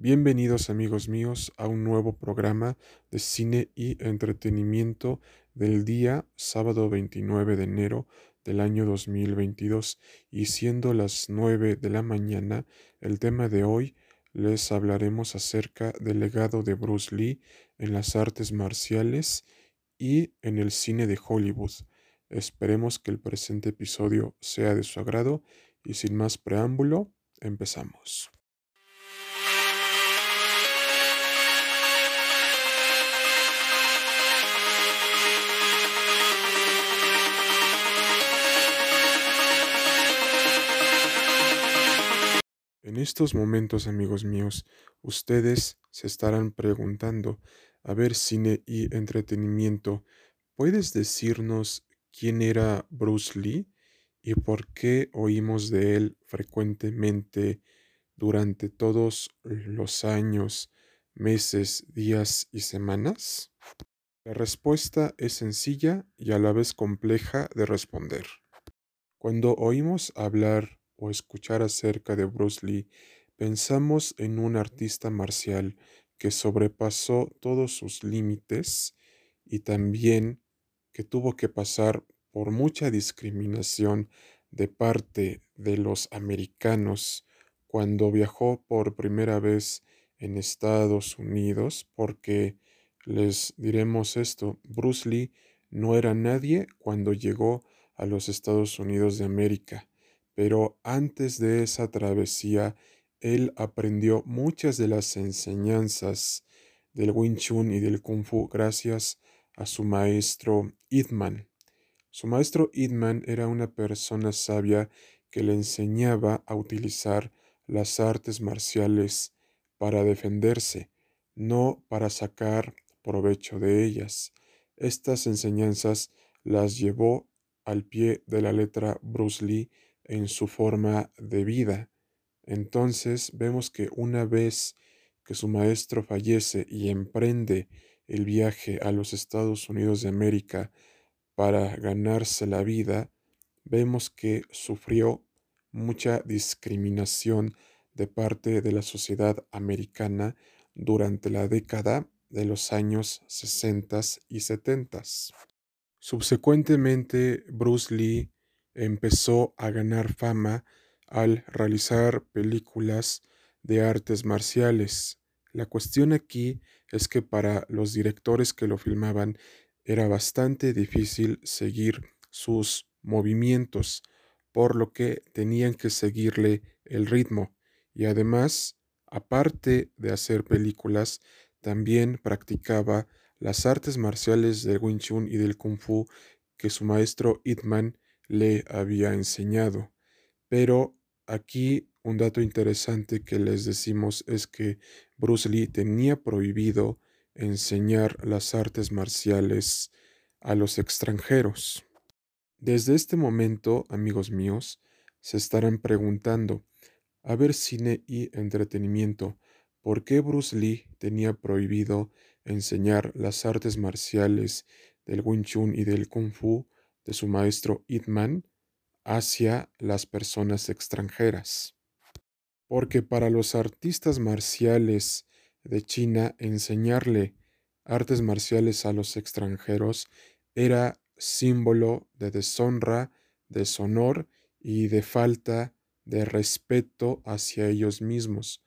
Bienvenidos amigos míos a un nuevo programa de cine y entretenimiento del día sábado 29 de enero del año 2022 y siendo las 9 de la mañana el tema de hoy les hablaremos acerca del legado de Bruce Lee en las artes marciales y en el cine de Hollywood. Esperemos que el presente episodio sea de su agrado y sin más preámbulo, empezamos. En estos momentos, amigos míos, ustedes se estarán preguntando, a ver, cine y entretenimiento, ¿puedes decirnos quién era Bruce Lee y por qué oímos de él frecuentemente durante todos los años, meses, días y semanas? La respuesta es sencilla y a la vez compleja de responder. Cuando oímos hablar o escuchar acerca de Bruce Lee, pensamos en un artista marcial que sobrepasó todos sus límites y también que tuvo que pasar por mucha discriminación de parte de los americanos cuando viajó por primera vez en Estados Unidos, porque les diremos esto, Bruce Lee no era nadie cuando llegó a los Estados Unidos de América pero antes de esa travesía, él aprendió muchas de las enseñanzas del Wing Chun y del Kung Fu gracias a su maestro Idman. Su maestro Idman era una persona sabia que le enseñaba a utilizar las artes marciales para defenderse, no para sacar provecho de ellas. Estas enseñanzas las llevó al pie de la letra Bruce Lee en su forma de vida. Entonces vemos que una vez que su maestro fallece y emprende el viaje a los Estados Unidos de América para ganarse la vida, vemos que sufrió mucha discriminación de parte de la sociedad americana durante la década de los años 60 y 70. Subsecuentemente, Bruce Lee empezó a ganar fama al realizar películas de artes marciales. La cuestión aquí es que para los directores que lo filmaban era bastante difícil seguir sus movimientos, por lo que tenían que seguirle el ritmo. Y además, aparte de hacer películas, también practicaba las artes marciales del Wing Chun y del Kung Fu que su maestro Itman le había enseñado. Pero aquí un dato interesante que les decimos es que Bruce Lee tenía prohibido enseñar las artes marciales a los extranjeros. Desde este momento, amigos míos, se estarán preguntando, a ver cine y entretenimiento, ¿por qué Bruce Lee tenía prohibido enseñar las artes marciales del Wing Chun y del Kung Fu de su maestro Itman hacia las personas extranjeras. Porque para los artistas marciales de China enseñarle artes marciales a los extranjeros era símbolo de deshonra, deshonor y de falta de respeto hacia ellos mismos,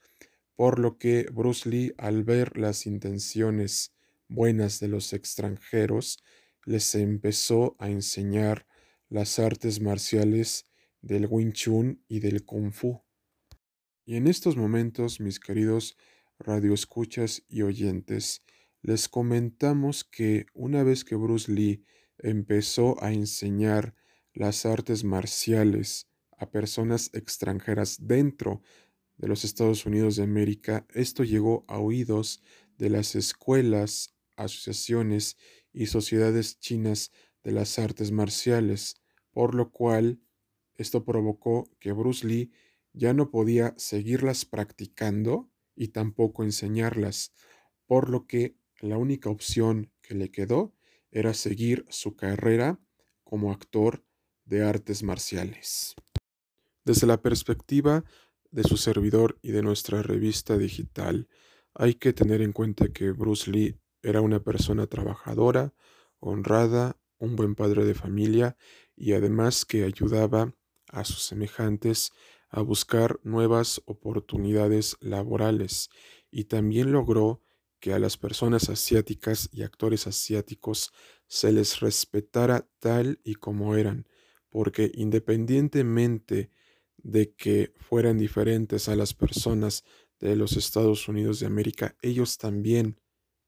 por lo que Bruce Lee al ver las intenciones buenas de los extranjeros les empezó a enseñar las artes marciales del Wing Chun y del Kung Fu. Y en estos momentos, mis queridos radioescuchas y oyentes, les comentamos que una vez que Bruce Lee empezó a enseñar las artes marciales a personas extranjeras dentro de los Estados Unidos de América, esto llegó a oídos de las escuelas, asociaciones y sociedades chinas de las artes marciales, por lo cual esto provocó que Bruce Lee ya no podía seguirlas practicando y tampoco enseñarlas, por lo que la única opción que le quedó era seguir su carrera como actor de artes marciales. Desde la perspectiva de su servidor y de nuestra revista digital, hay que tener en cuenta que Bruce Lee era una persona trabajadora, honrada, un buen padre de familia y además que ayudaba a sus semejantes a buscar nuevas oportunidades laborales. Y también logró que a las personas asiáticas y actores asiáticos se les respetara tal y como eran, porque independientemente de que fueran diferentes a las personas de los Estados Unidos de América, ellos también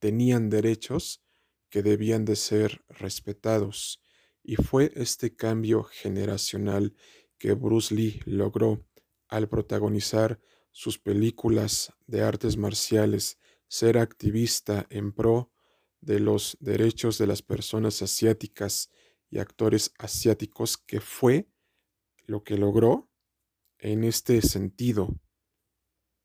tenían derechos que debían de ser respetados. Y fue este cambio generacional que Bruce Lee logró al protagonizar sus películas de artes marciales, ser activista en pro de los derechos de las personas asiáticas y actores asiáticos, que fue lo que logró en este sentido.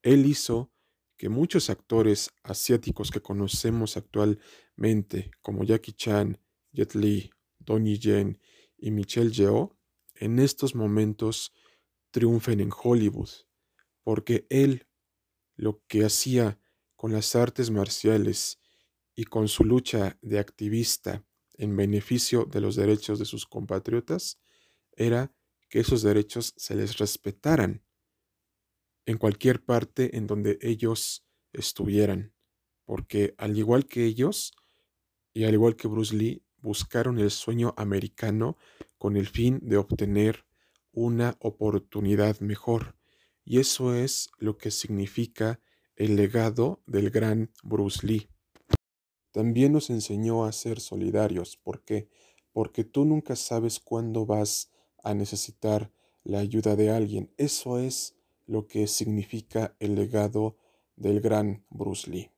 Él hizo que muchos actores asiáticos que conocemos actualmente, como Jackie Chan, Jet Li, Donnie Yen y Michelle Yeoh, en estos momentos triunfen en Hollywood, porque él lo que hacía con las artes marciales y con su lucha de activista en beneficio de los derechos de sus compatriotas era que esos derechos se les respetaran en cualquier parte en donde ellos estuvieran, porque al igual que ellos, y al igual que Bruce Lee, buscaron el sueño americano con el fin de obtener una oportunidad mejor. Y eso es lo que significa el legado del gran Bruce Lee. También nos enseñó a ser solidarios. ¿Por qué? Porque tú nunca sabes cuándo vas a necesitar la ayuda de alguien. Eso es lo que significa el legado del gran Bruce Lee.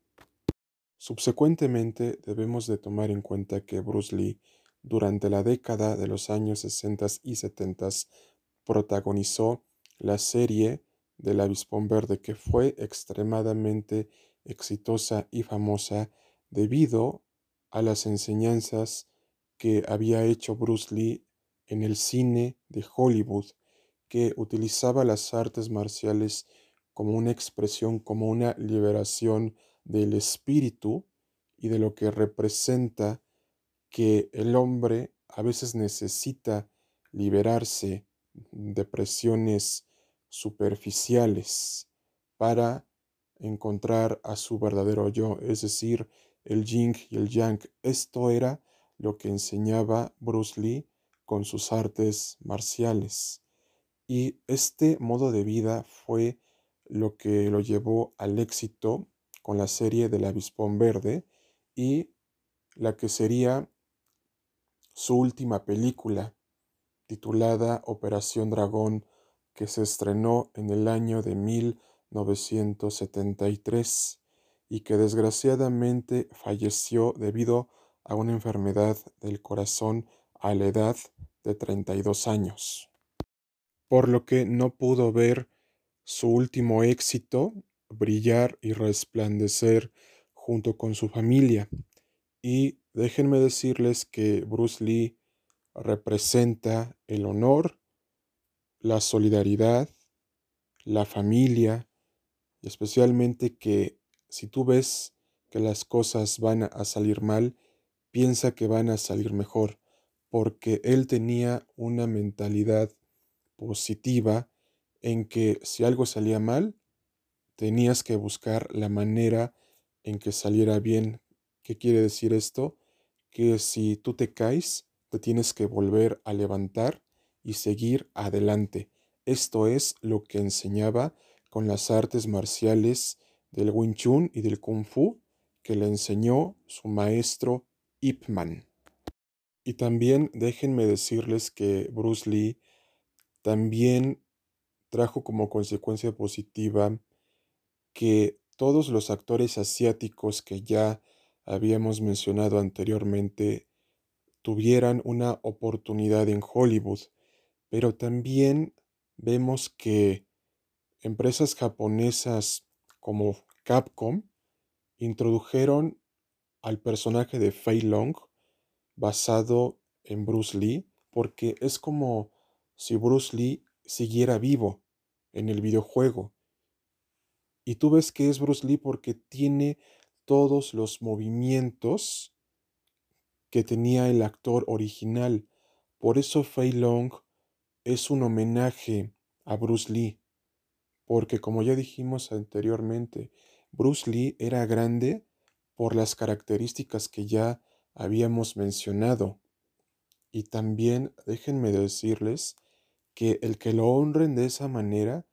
Subsecuentemente debemos de tomar en cuenta que Bruce Lee durante la década de los años 60 y 70 protagonizó la serie del avispón verde que fue extremadamente exitosa y famosa debido a las enseñanzas que había hecho Bruce Lee en el cine de Hollywood, que utilizaba las artes marciales como una expresión, como una liberación del espíritu y de lo que representa que el hombre a veces necesita liberarse de presiones superficiales para encontrar a su verdadero yo, es decir, el yin y el yang. Esto era lo que enseñaba Bruce Lee con sus artes marciales. Y este modo de vida fue lo que lo llevó al éxito con la serie del avispón verde y la que sería su última película, titulada Operación Dragón, que se estrenó en el año de 1973 y que desgraciadamente falleció debido a una enfermedad del corazón a la edad de 32 años, por lo que no pudo ver su último éxito brillar y resplandecer junto con su familia. Y déjenme decirles que Bruce Lee representa el honor, la solidaridad, la familia, y especialmente que si tú ves que las cosas van a salir mal, piensa que van a salir mejor porque él tenía una mentalidad positiva en que si algo salía mal, tenías que buscar la manera en que saliera bien. ¿Qué quiere decir esto? Que si tú te caes, te tienes que volver a levantar y seguir adelante. Esto es lo que enseñaba con las artes marciales del Wing Chun y del Kung Fu que le enseñó su maestro Ip Man. Y también déjenme decirles que Bruce Lee también trajo como consecuencia positiva que todos los actores asiáticos que ya habíamos mencionado anteriormente tuvieran una oportunidad en Hollywood, pero también vemos que empresas japonesas como Capcom introdujeron al personaje de Fei Long basado en Bruce Lee, porque es como si Bruce Lee siguiera vivo. en el videojuego. Y tú ves que es Bruce Lee porque tiene todos los movimientos que tenía el actor original. Por eso Fei Long es un homenaje a Bruce Lee. Porque como ya dijimos anteriormente, Bruce Lee era grande por las características que ya habíamos mencionado. Y también déjenme decirles que el que lo honren de esa manera,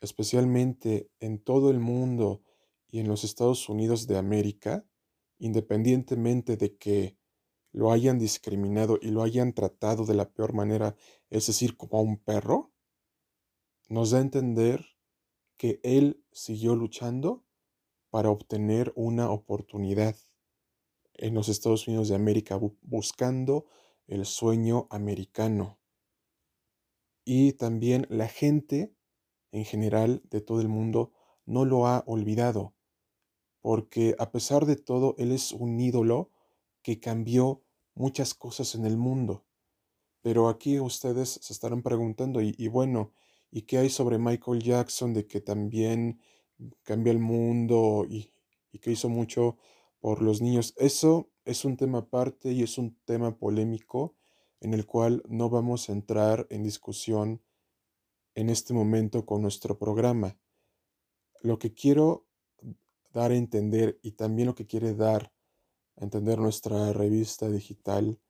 especialmente en todo el mundo y en los Estados Unidos de América, independientemente de que lo hayan discriminado y lo hayan tratado de la peor manera, es decir, como a un perro, nos da a entender que él siguió luchando para obtener una oportunidad en los Estados Unidos de América, buscando el sueño americano. Y también la gente en general de todo el mundo no lo ha olvidado, porque a pesar de todo, él es un ídolo que cambió muchas cosas en el mundo. Pero aquí ustedes se estarán preguntando, y, bueno, ¿y qué hay sobre Michael Jackson de que también cambió el mundo y, y que hizo mucho por los niños? Eso es un tema aparte y es un tema polémico en el cual no vamos a entrar en discusión en este momento con nuestro programa. Lo que quiero dar a entender y también lo que quiere dar a entender nuestra revista digital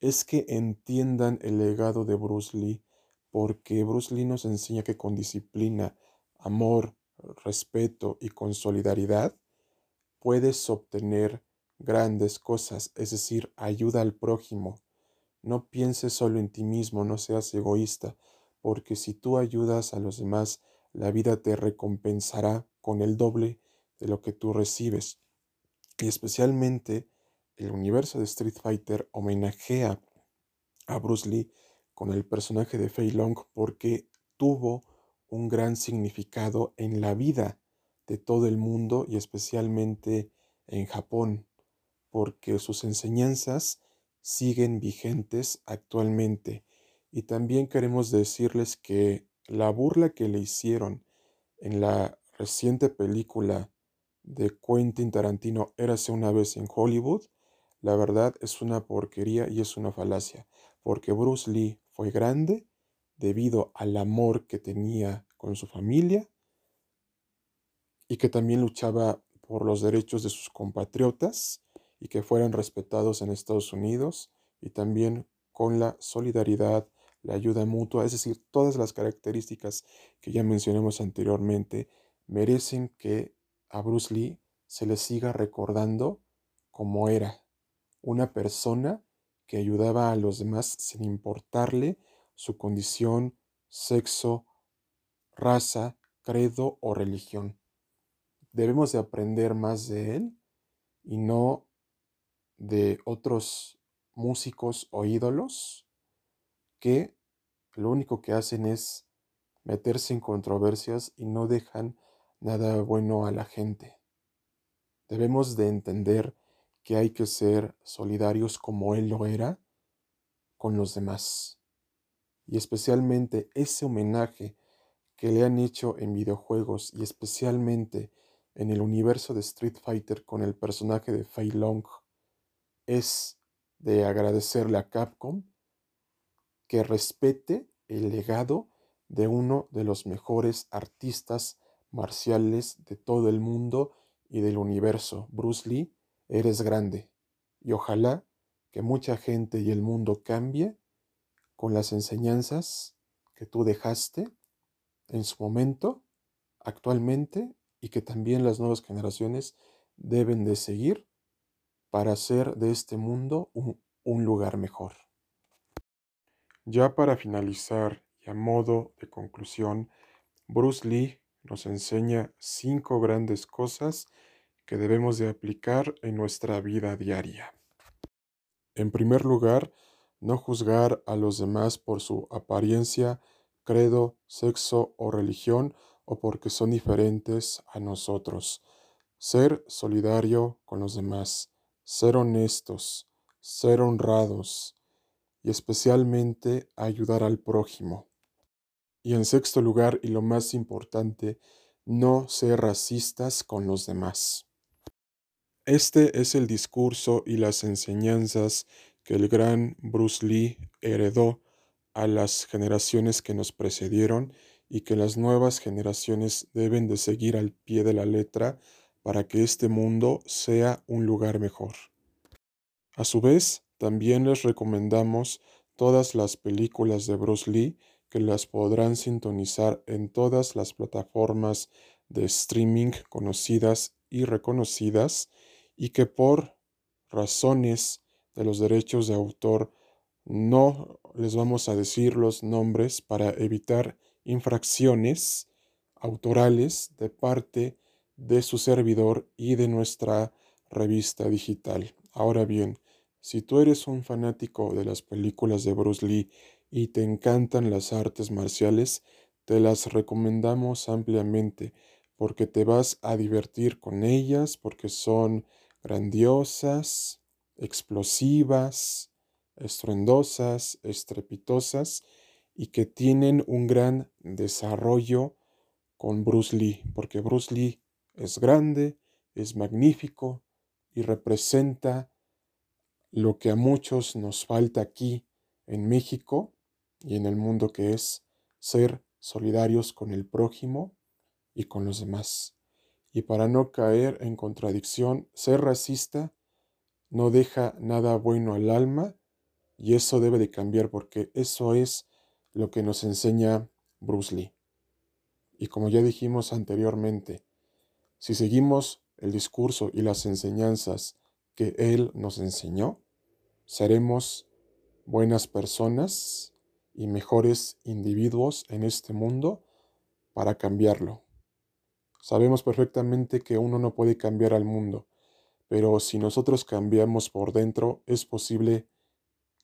es que entiendan el legado de Bruce Lee, porque Bruce Lee nos enseña que con disciplina, amor, respeto y con solidaridad puedes obtener grandes cosas, es decir, ayuda al prójimo. No pienses solo en ti mismo, no seas egoísta, porque si tú ayudas a los demás, la vida te recompensará con el doble de lo que tú recibes. Y especialmente el universo de Street Fighter homenajea a Bruce Lee con el personaje de Fei Long porque tuvo un gran significado en la vida de todo el mundo y especialmente en Japón, porque sus enseñanzas siguen vigentes actualmente. Y también queremos decirles que la burla que le hicieron en la reciente película de Quentin Tarantino, Érase una vez en Hollywood, la verdad es una porquería y es una falacia, porque Bruce Lee fue grande debido al amor que tenía con su familia y que también luchaba por los derechos de sus compatriotas y que fueran respetados en Estados Unidos y también con la solidaridad, la ayuda mutua, es decir, todas las características que ya mencionamos anteriormente merecen que a Bruce Lee se le siga recordando como era una persona que ayudaba a los demás sin importarle su condición, sexo, raza, credo o religión. Debemos de aprender más de él y no de otros músicos o ídolos que lo único que hacen es meterse en controversias y no dejan nada bueno a la gente. Debemos de entender que hay que ser solidarios como él lo era con los demás. Y especialmente ese homenaje que le han hecho en videojuegos y especialmente en el universo de Street Fighter con el personaje de Fei Long es de agradecerle a Capcom que respete el legado de uno de los mejores artistas marciales de todo el mundo y del universo. Bruce Lee, eres grande y ojalá que mucha gente y el mundo cambie con las enseñanzas que tú dejaste en su momento, actualmente, y que también las nuevas generaciones deben de seguir para hacer de este mundo un, lugar mejor. Ya para finalizar y a modo de conclusión, Bruce Lee nos enseña cinco grandes cosas que debemos de aplicar en nuestra vida diaria. En primer lugar, no juzgar a los demás por su apariencia, credo, sexo o religión o porque son diferentes a nosotros. Ser solidario con los demás ser honestos, ser honrados y especialmente ayudar al prójimo. Y en sexto lugar, y lo más importante, no ser racistas con los demás. Este es el discurso y las enseñanzas que el gran Bruce Lee heredó a las generaciones que nos precedieron y que las nuevas generaciones deben de seguir al pie de la letra para que este mundo sea un lugar mejor. A su vez, también les recomendamos todas las películas de Bruce Lee que las podrán sintonizar en todas las plataformas de streaming conocidas y reconocidas y que por razones de los derechos de autor no les vamos a decir los nombres para evitar infracciones autorales de parte de su servidor y de nuestra revista digital. Ahora bien, si tú eres un fanático de las películas de Bruce Lee y te encantan las artes marciales, te las recomendamos ampliamente porque te vas a divertir con ellas, porque son grandiosas, explosivas, estruendosas, estrepitosas y que tienen un gran desarrollo con Bruce Lee, porque Bruce Lee es grande, es magnífico y representa lo que a muchos nos falta aquí en México y en el mundo que es ser solidarios con el prójimo y con los demás. Y para no caer en contradicción, ser racista no deja nada bueno al alma y eso debe de cambiar porque eso es lo que nos enseña Bruce Lee. Y como ya dijimos anteriormente, si seguimos el discurso y las enseñanzas que Él nos enseñó, seremos buenas personas y mejores individuos en este mundo para cambiarlo. Sabemos perfectamente que uno no puede cambiar al mundo, pero si nosotros cambiamos por dentro, es posible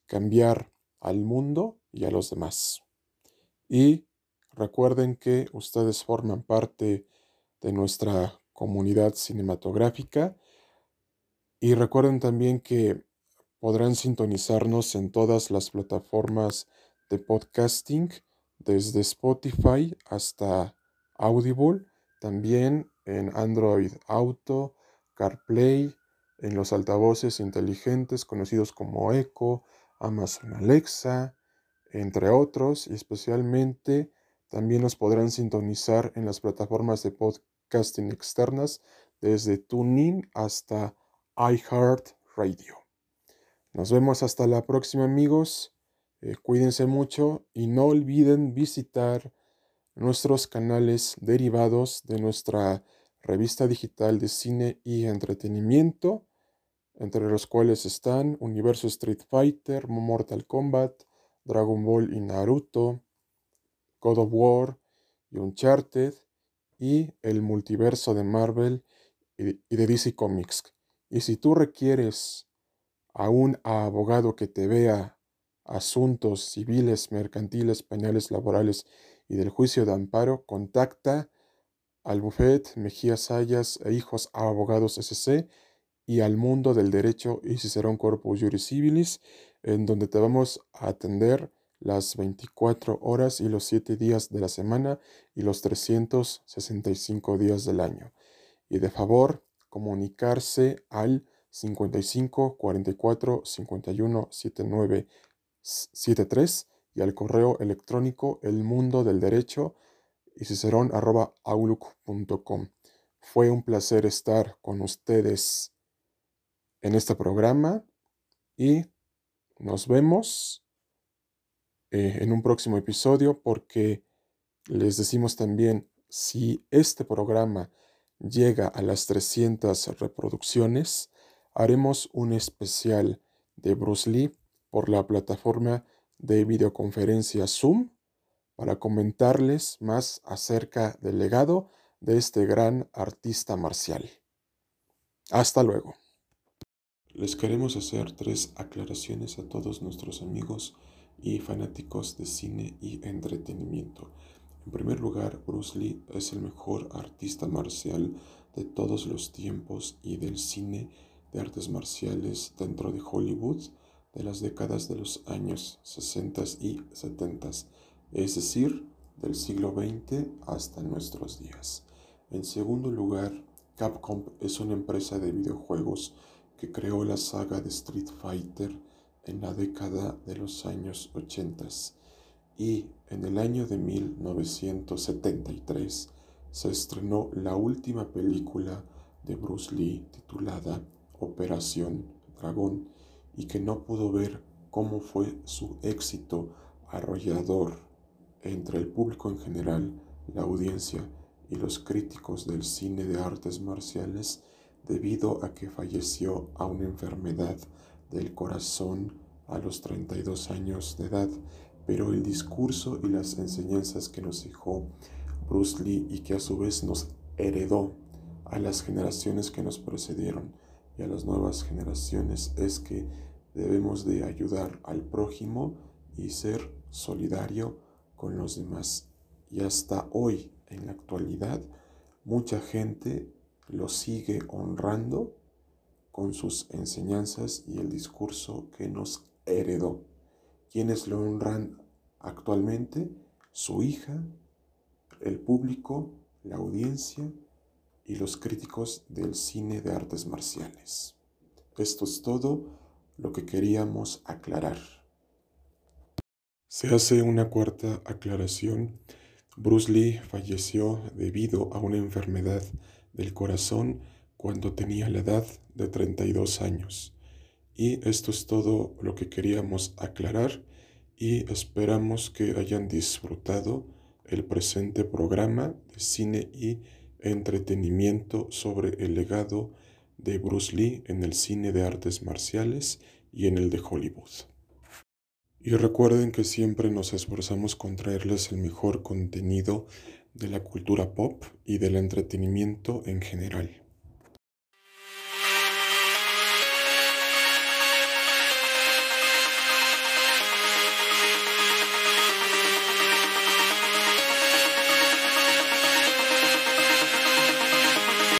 cambiar al mundo y a los demás. Y recuerden que ustedes forman parte de nuestra comunidad cinematográfica. Y recuerden también que podrán sintonizarnos en todas las plataformas de podcasting, desde Spotify hasta Audible, también en Android Auto, CarPlay, en los altavoces inteligentes conocidos como Echo, Amazon Alexa, entre otros, y especialmente también nos podrán sintonizar en las plataformas de podcast casting externas desde TuneIn hasta iHeartRadio. Nos vemos hasta la próxima amigos. Eh, cuídense mucho y no olviden visitar nuestros canales derivados de nuestra revista digital de cine y entretenimiento, entre los cuales están Universo Street Fighter, Mortal Kombat, Dragon Ball y Naruto, God of War y Uncharted, y el multiverso de Marvel y de DC Comics. Y si tú requieres a un abogado que te vea asuntos civiles, mercantiles, penales, laborales y del juicio de amparo, contacta al Buffet Mejía Sayas e Hijos Abogados SC y al Mundo del Derecho y Cicerón Corpus Juris Civilis, en donde te vamos a atender las 24 horas y los 7 días de la semana y los 365 días del año. Y de favor, comunicarse al 55 44 51 79 73 y al correo electrónico el mundo del derecho y cicerón Fue un placer estar con ustedes en este programa y nos vemos eh, en un próximo episodio porque les decimos también, si este programa llega a las 300 reproducciones, haremos un especial de Bruce Lee por la plataforma de videoconferencia Zoom para comentarles más acerca del legado de este gran artista marcial. Hasta luego. Les queremos hacer tres aclaraciones a todos nuestros amigos y fanáticos de cine y entretenimiento. En primer lugar, Bruce Lee es el mejor artista marcial de todos los tiempos y del cine de artes marciales dentro de Hollywood de las décadas de los años 60 y 70, es decir, del siglo XX hasta nuestros días. En segundo lugar, Capcom es una empresa de videojuegos que creó la saga de Street Fighter en la década de los años 80 y en el año de 1973 se estrenó la última película de Bruce Lee titulada Operación Dragón y que no pudo ver cómo fue su éxito arrollador entre el público en general, la audiencia y los críticos del cine de artes marciales debido a que falleció a una enfermedad del corazón a los 32 años de edad, pero el discurso y las enseñanzas que nos dejó Bruce Lee y que a su vez nos heredó a las generaciones que nos precedieron y a las nuevas generaciones es que debemos de ayudar al prójimo y ser solidario con los demás. Y hasta hoy, en la actualidad, mucha gente lo sigue honrando con sus enseñanzas y el discurso que nos heredó. ¿Quiénes lo honran actualmente? Su hija, el público, la audiencia y los críticos del cine de artes marciales. Esto es todo lo que queríamos aclarar. Se hace una cuarta aclaración. Bruce Lee falleció debido a una enfermedad del corazón cuando tenía la edad de 32 años. Y esto es todo lo que queríamos aclarar y esperamos que hayan disfrutado el presente programa de cine y entretenimiento sobre el legado de Bruce Lee en el cine de artes marciales y en el de Hollywood. Y recuerden que siempre nos esforzamos con traerles el mejor contenido de la cultura pop y del entretenimiento en general.